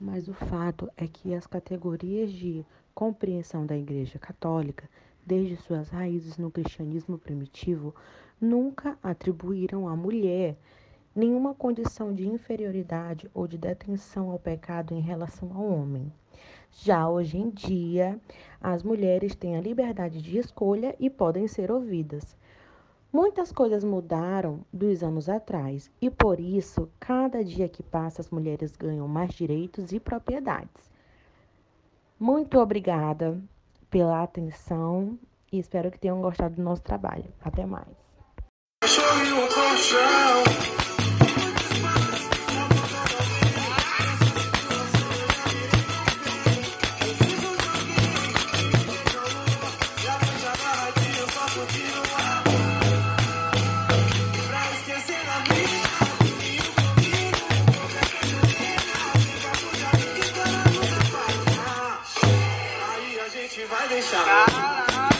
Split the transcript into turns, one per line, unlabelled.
Mas o fato é que as categorias de compreensão da Igreja Católica, desde suas raízes no cristianismo primitivo, nunca atribuíram à mulher nenhuma condição de inferioridade ou de detenção ao pecado em relação ao homem. Já hoje em dia, as mulheres têm a liberdade de escolha e podem ser ouvidas. Muitas coisas mudaram dos anos atrás e por isso, cada dia que passa, as mulheres ganham mais direitos e propriedades. Muito obrigada pela atenção e espero que tenham gostado do nosso trabalho. Até mais.
gente vai deixar. Caralho.